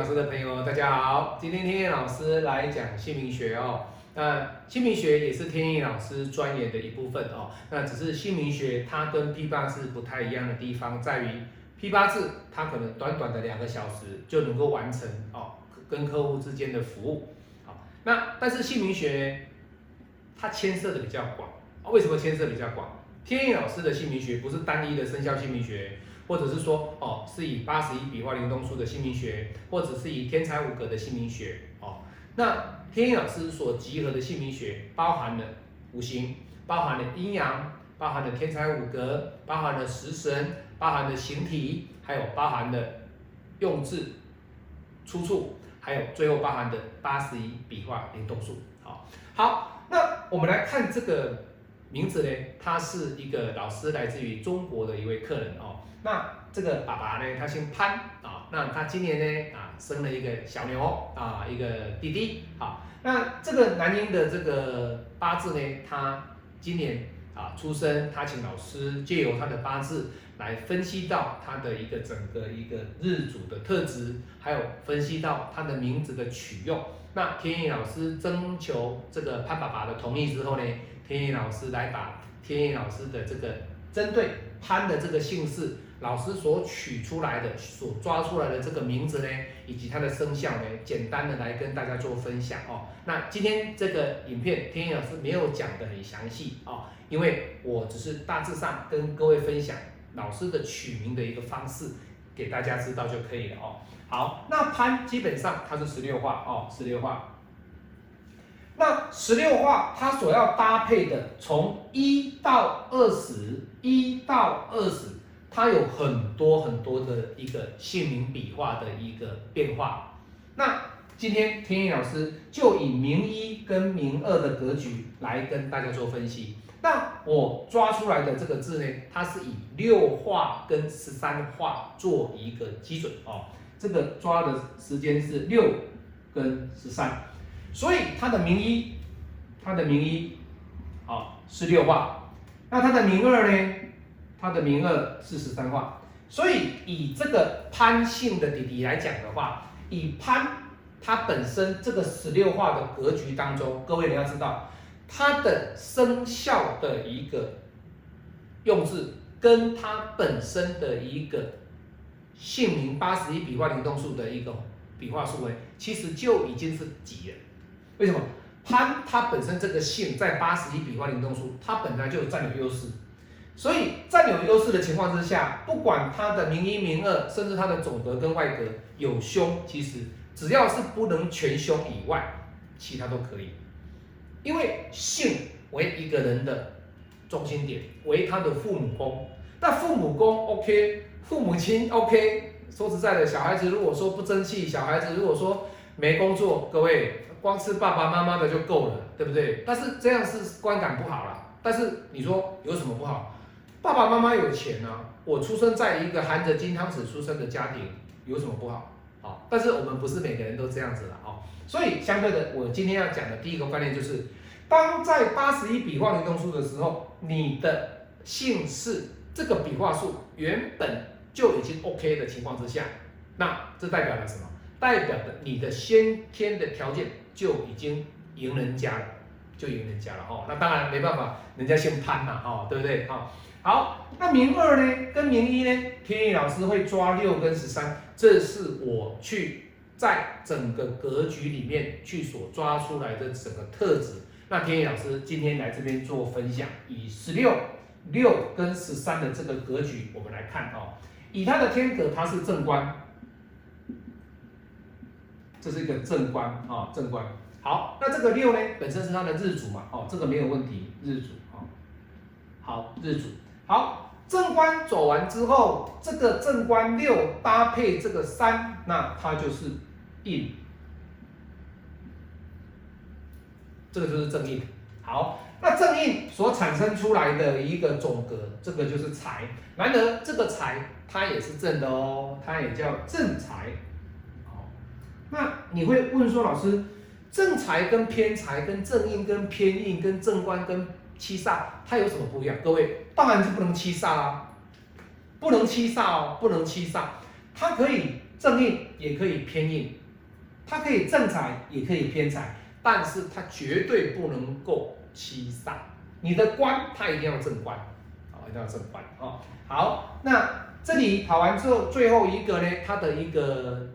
老师的朋友，大家好。今天天意老师来讲姓名学哦。那姓名学也是天意老师专业的一部分哦。那只是姓名学它跟批八字不太一样的地方在于，批八字它可能短短的两个小时就能够完成哦，跟客户之间的服务。好，那但是姓名学它牵涉的比较广。为什么牵涉比较广？天意老师的姓名学不是单一的生肖姓名学。或者是说，哦，是以八十一笔画灵动数的姓名学，或者是以天才五格的姓名学，哦，那天意老师所集合的姓名学，包含了五行，包含了阴阳，包含了天才五格，包含了食神，包含了形体，还有包含了用字出处，还有最后包含的八十一笔画灵动数，好，好，那我们来看这个名字呢，他是一个老师，来自于中国的一位客人，哦。那这个爸爸呢，他姓潘啊，那他今年呢啊生了一个小牛啊，一个弟弟。好，那这个男婴的这个八字呢，他今年啊出生，他请老师借由他的八字来分析到他的一个整个一个日主的特质，还有分析到他的名字的取用。那天意老师征求这个潘爸爸的同意之后呢，天意老师来把天意老师的这个针对潘的这个姓氏。老师所取出来的、所抓出来的这个名字呢，以及它的生肖呢，简单的来跟大家做分享哦。那今天这个影片，天意老师没有讲的很详细哦，因为我只是大致上跟各位分享老师的取名的一个方式，给大家知道就可以了哦。好，那潘基本上它是十六画哦，十六画。那十六画它所要搭配的，从一到二十，一到二十。它有很多很多的一个姓名笔画的一个变化。那今天天意老师就以名一跟名二的格局来跟大家做分析。那我抓出来的这个字呢，它是以六画跟十三画做一个基准哦。这个抓的时间是六跟十三，所以它的名一，它的名一，好是六画。那它的名二呢？他的名二是十三画，所以以这个潘姓的弟弟来讲的话，以潘他本身这个十六画的格局当中，各位你要知道，他的生肖的一个用字，跟他本身的一个姓名八十一笔画灵动数的一个笔画数位，其实就已经是几了。为什么？潘他本身这个姓在八十一笔画灵动数，他本来就占有优势。所以占有优势的情况之下，不管他的名一、名二，甚至他的总格跟外格有凶，其实只要是不能全凶以外，其他都可以。因为性为一个人的中心点，为他的父母宫。那父母宫 OK，父母亲 OK。说实在的，小孩子如果说不争气，小孩子如果说没工作，各位光吃爸爸妈妈的就够了，对不对？但是这样是观感不好了。但是你说有什么不好？爸爸妈妈有钱啊，我出生在一个含着金汤匙出生的家庭，有什么不好？好，但是我们不是每个人都这样子的哦。所以相对的，我今天要讲的第一个观念就是，当在八十一笔画灵动数的时候，你的姓氏这个笔画数原本就已经 OK 的情况之下，那这代表了什么？代表的你的先天的条件就已经赢人家了，就赢人家了哦。那当然没办法，人家姓潘嘛，哦，对不对？哦。好，那名二呢，跟名一呢，天意老师会抓六跟十三，这是我去在整个格局里面去所抓出来的整个特质。那天意老师今天来这边做分享，以十六六跟十三的这个格局，我们来看哦，以他的天格，它是正官，这是一个正官啊，正官。好，那这个六呢，本身是它的日主嘛，哦，这个没有问题，日主啊，好，日主。好，正官走完之后，这个正官六搭配这个三，那它就是印，这个就是正印。好，那正印所产生出来的一个总格，这个就是财。难得这个财它也是正的哦，它也叫正财。好，那你会问说，老师，正财跟偏财、跟正印、跟偏印、跟正官跟七煞它有什么不一样？各位当然是不能七煞啊，不能七煞哦，不能七煞。它可以正印也可以偏印，它可以正财也可以偏财，但是它绝对不能够七煞。你的官它一定要正官，啊，一定要正官啊。好，那这里跑完之后，最后一个呢，它的一个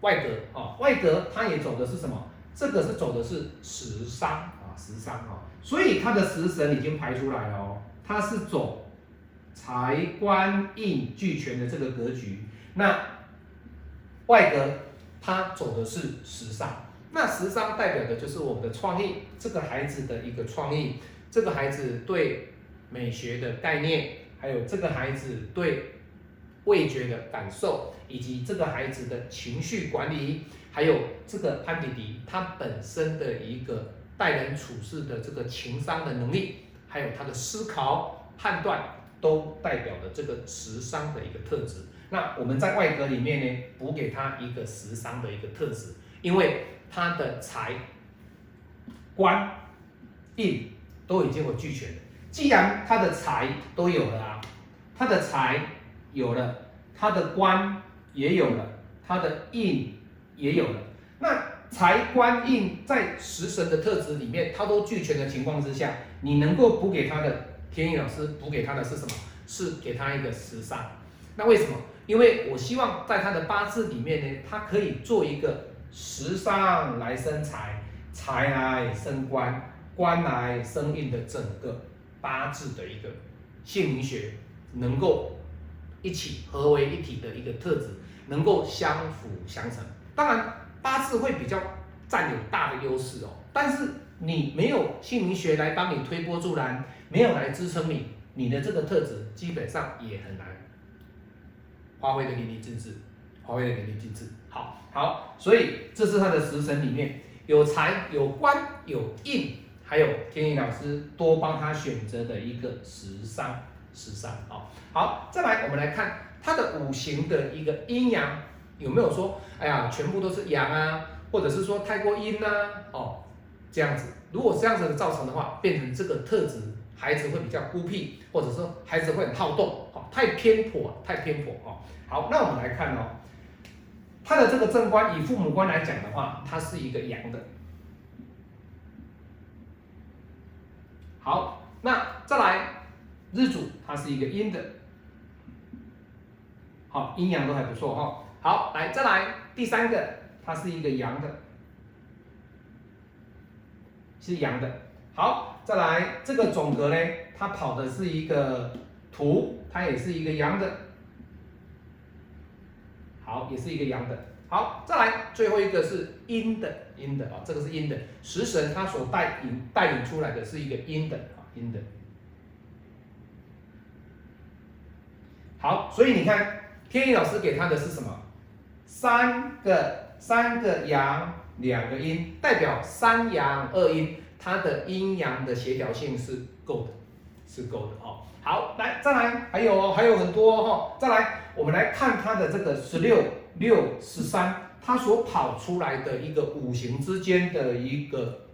外格啊，外格它也走的是什么？这个是走的是食伤啊，食伤啊，所以它的食神已经排出来了哦，它是走财官印俱全的这个格局。那外格它走的是食伤，那食伤代表的就是我们的创意，这个孩子的一个创意，这个孩子对美学的概念，还有这个孩子对味觉的感受，以及这个孩子的情绪管理。还有这个潘迪迪，他本身的一个待人处事的这个情商的能力，还有他的思考判断，都代表了这个时商的一个特质。那我们在外格里面呢，补给他一个时商的一个特质，因为他的财、官、印都已经有俱全了。既然他的财都有了啊，他的财有了，他的官也有了，他的印。也有了，那财官印在食神的特质里面，它都俱全的情况之下，你能够补给他的天意老师补给他的是什么？是给他一个食伤。那为什么？因为我希望在他的八字里面呢，他可以做一个食伤来生财，财来生官，官来生印的整个八字的一个姓名学，能够一起合为一体的一个特质，能够相辅相成。当然，八字会比较占有大的优势哦。但是你没有姓名学来帮你推波助澜，没有来支撑你，你的这个特质基本上也很难发挥的淋漓尽致，发挥的淋漓尽致。好，好，所以这是他的食神里面有财、有官、有印，还有天意老师多帮他选择的一个食伤，十伤啊。好，再来我们来看他的五行的一个阴阳。有没有说，哎呀，全部都是阳啊，或者是说太过阴呐？哦，这样子，如果这样子造成的话，变成这个特质，孩子会比较孤僻，或者说孩子会很好动，哦，太偏颇，太偏颇，哦。好，那我们来看哦，他的这个正官，以父母官来讲的话，它是一个阳的。好，那再来日主，它是一个阴的。好，阴阳都还不错哈。好，来再来第三个，它是一个阳的，是阳的。好，再来这个总格呢，它跑的是一个土，它也是一个阳的。好，也是一个阳的。好，再来最后一个是阴的，阴的啊，这个是阴的。食神它所带引带领出来的是一个阴的啊，阴的。好，所以你看天意老师给他的是什么？三个三个阳，两个阴，代表三阳二阴，它的阴阳的协调性是够的，是够的哦。好，来再来，还有哦，还有很多哈。再来，我们来看它的这个十六六十三，它所跑出来的一个五行之间的一个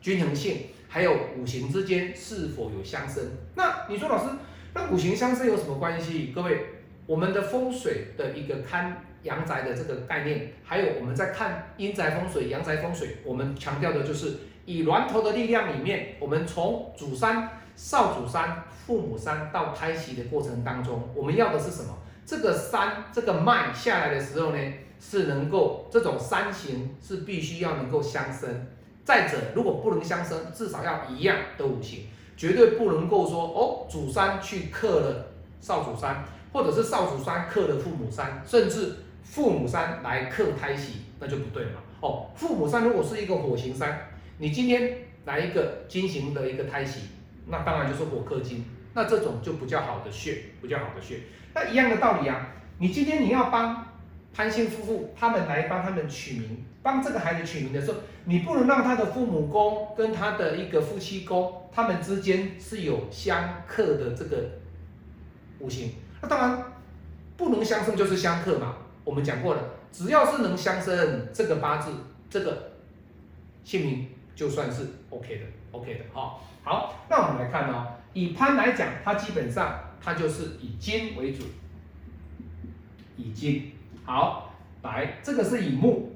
均衡性，还有五行之间是否有相生？那你说老师，那五行相生有什么关系？各位，我们的风水的一个看。阳宅的这个概念，还有我们在看阴宅风水、阳宅风水，我们强调的就是以峦头的力量里面，我们从主山、少主山、父母山到胎息的过程当中，我们要的是什么？这个山这个脉下来的时候呢，是能够这种山形是必须要能够相生。再者，如果不能相生，至少要一样的五行，绝对不能够说哦，主山去克了少主山，或者是少主山克了父母山，甚至。父母山来克胎喜，那就不对了哦。父母山如果是一个火形山，你今天来一个金型的一个胎喜，那当然就是火克金，那这种就比较好的穴，比较好的穴。那一样的道理啊，你今天你要帮潘姓夫妇他们来帮他们取名，帮这个孩子取名的时候，你不能让他的父母宫跟他的一个夫妻宫，他们之间是有相克的这个五行。那当然不能相生就是相克嘛。我们讲过了，只要是能相生，这个八字这个姓名就算是 OK 的，OK 的哈。好，那我们来看哦，以潘来讲，它基本上它就是以金为主，以金。好，来，这个是以木，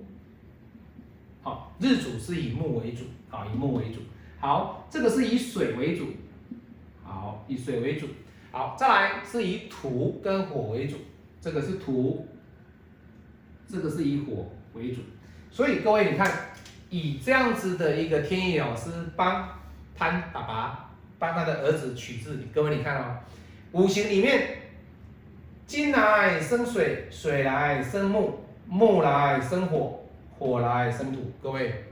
好，日主是以木为主，好，以木为主。好，这个是以水为主，好，以水为主。好，再来是以土跟火为主，这个是土，这个是以火为主。所以各位你看，以这样子的一个天意老师帮潘爸爸帮他的儿子取字，各位你看哦，五行里面金来生水，水来生木，木来生火，火来生土。各位，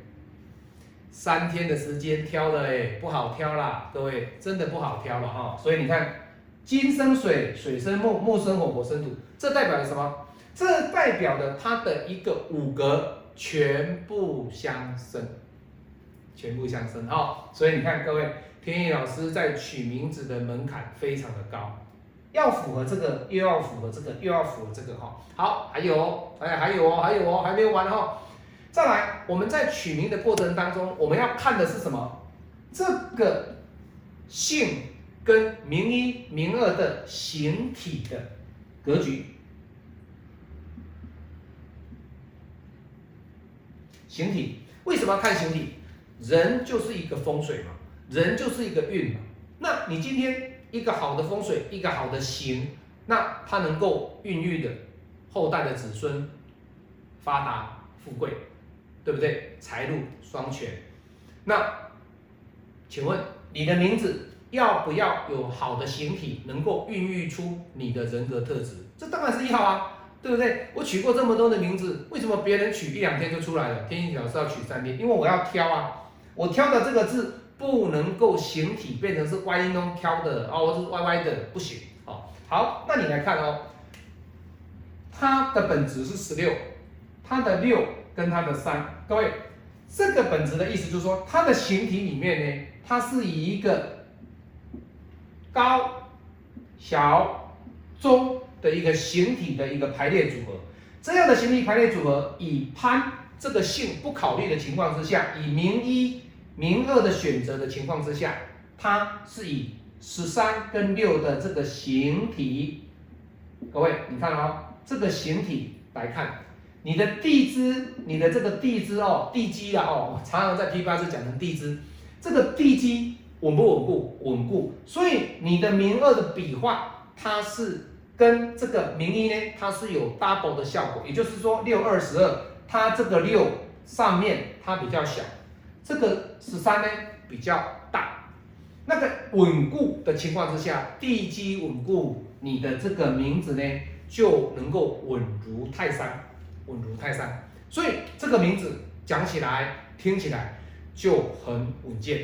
三天的时间挑的哎，不好挑啦，各位真的不好挑了哈。所以你看。金生水，水生木，木生火，火生土，这代表了什么？这代表了它的一个五格全部相生，全部相生哦。所以你看，各位天意老师在取名字的门槛非常的高，要符合这个，又要符合这个，又要符合这个哈。好，还有，哎，还有哦，还有哦，还没有完哈。再来，我们在取名的过程当中，我们要看的是什么？这个姓。跟名一、名二的形体的格局，形体为什么要看形体？人就是一个风水嘛，人就是一个运嘛。那你今天一个好的风水，一个好的形，那它能够孕育的后代的子孙发达富贵，对不对？财路双全。那请问你的名字？要不要有好的形体，能够孕育出你的人格特质？这当然是要啊，对不对？我取过这么多的名字，为什么别人取一两天就出来了？天意老师要取三天，因为我要挑啊，我挑的这个字不能够形体变成是歪音中挑的哦，是歪歪的，不行。哦，好，那你来看哦，它的本质是十六，它的六跟它的三，各位，这个本质的意思就是说，它的形体里面呢，它是以一个。高、小、中的一个形体的一个排列组合，这样的形体排列组合，以潘这个姓不考虑的情况之下，以名一、名二的选择的情况之下，它是以十三跟六的这个形体，各位你看哦，这个形体来看，你的地支，你的这个地支哦，地基啊哦，常常在批发是讲成地支，这个地基。稳不稳固？稳固。所以你的名二的笔画，它是跟这个名医呢，它是有 double 的效果。也就是说，六二十二，它这个六上面它比较小，这个十三呢比较大。那个稳固的情况之下，地基稳固，你的这个名字呢就能够稳如泰山，稳如泰山。所以这个名字讲起来、听起来就很稳健。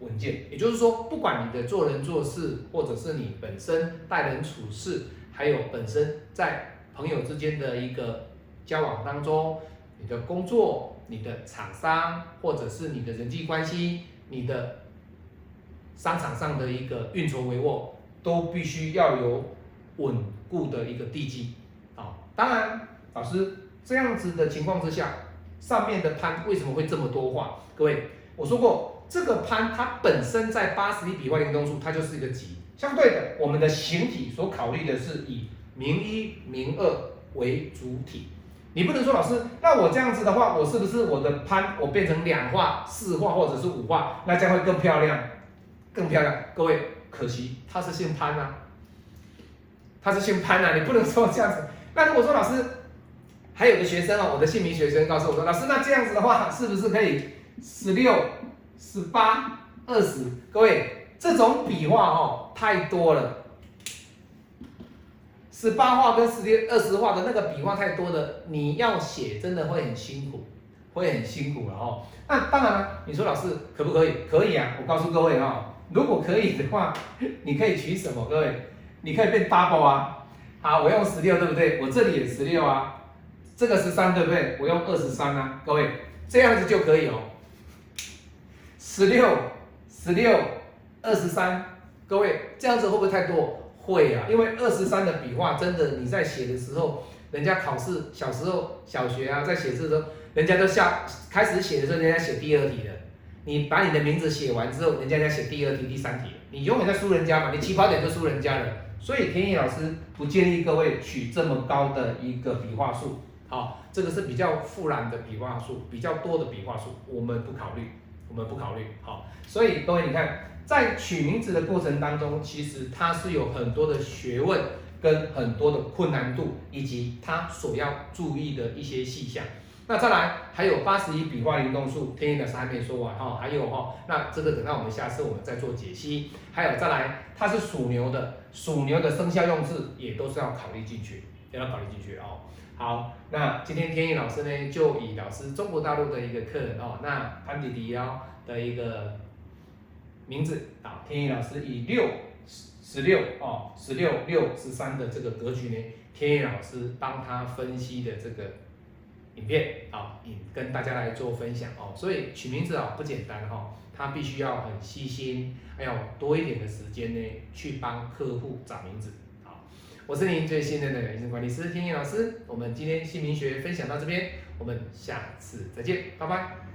稳健，也就是说，不管你的做人做事，或者是你本身待人处事，还有本身在朋友之间的一个交往当中，你的工作、你的厂商，或者是你的人际关系，你的商场上的一个运筹帷幄，都必须要有稳固的一个地基。啊，当然，老师这样子的情况之下，上面的潘为什么会这么多话？各位，我说过。这个潘它本身在八十一笔画灵中数，它就是一个吉。相对的，我们的形体所考虑的是以名一、名二为主体。你不能说老师，那我这样子的话，我是不是我的潘我变成两画、四画或者是五画，那将会更漂亮，更漂亮？各位，可惜他是姓潘呐，他是姓潘呐，你不能说这样子。那如果说老师还有个学生哦，我的姓名学生告诉我说，老师那这样子的话，是不是可以十六？十八、二十，各位，这种笔画哦太多了。十八画跟十六、二十画的那个笔画太多了，你要写真的会很辛苦，会很辛苦了哦。那当然了，你说老师可不可以？可以啊，我告诉各位哈，如果可以的话，你可以取什么？各位，你可以变 double 啊。好，我用十六对不对？我这里也十六啊，这个十三对不对？我用二十三啊，各位，这样子就可以哦。十六、十六、二十三，各位这样子会不会太多？会啊，因为二十三的笔画真的，你在写的时候，人家考试小时候小学啊，在写字的时候，人家都下开始写的时候，人家写第二题的。你把你的名字写完之后，人家在写第二题、第三题，你永远在输人家嘛，你起跑点就输人家了。所以田野老师不建议各位取这么高的一个笔画数，好，这个是比较复杂的笔画数，比较多的笔画数，我们不考虑，我们不考虑。好，所以各位你看，在取名字的过程当中，其实它是有很多的学问，跟很多的困难度，以及它所要注意的一些细项。那再来还有八十一笔画灵动数，天意的是还没说完哈，还有哈，那这个等到我们下次我们再做解析。还有再来，它是属牛的，属牛的生肖用字也都是要考虑进去，也要考虑进去哦。好，那今天天意老师呢，就以老师中国大陆的一个客人哦，那潘迪迪哦的一个名字啊，天意老师以六十十六哦，十六六十三的这个格局呢，天意老师帮他分析的这个。影片啊，影跟大家来做分享哦，所以取名字啊不简单哈，他必须要很细心，还有多一点的时间呢，去帮客户找名字。我是您最信任的养生管理师天意老师，我们今天姓名学分享到这边，我们下次再见，拜拜。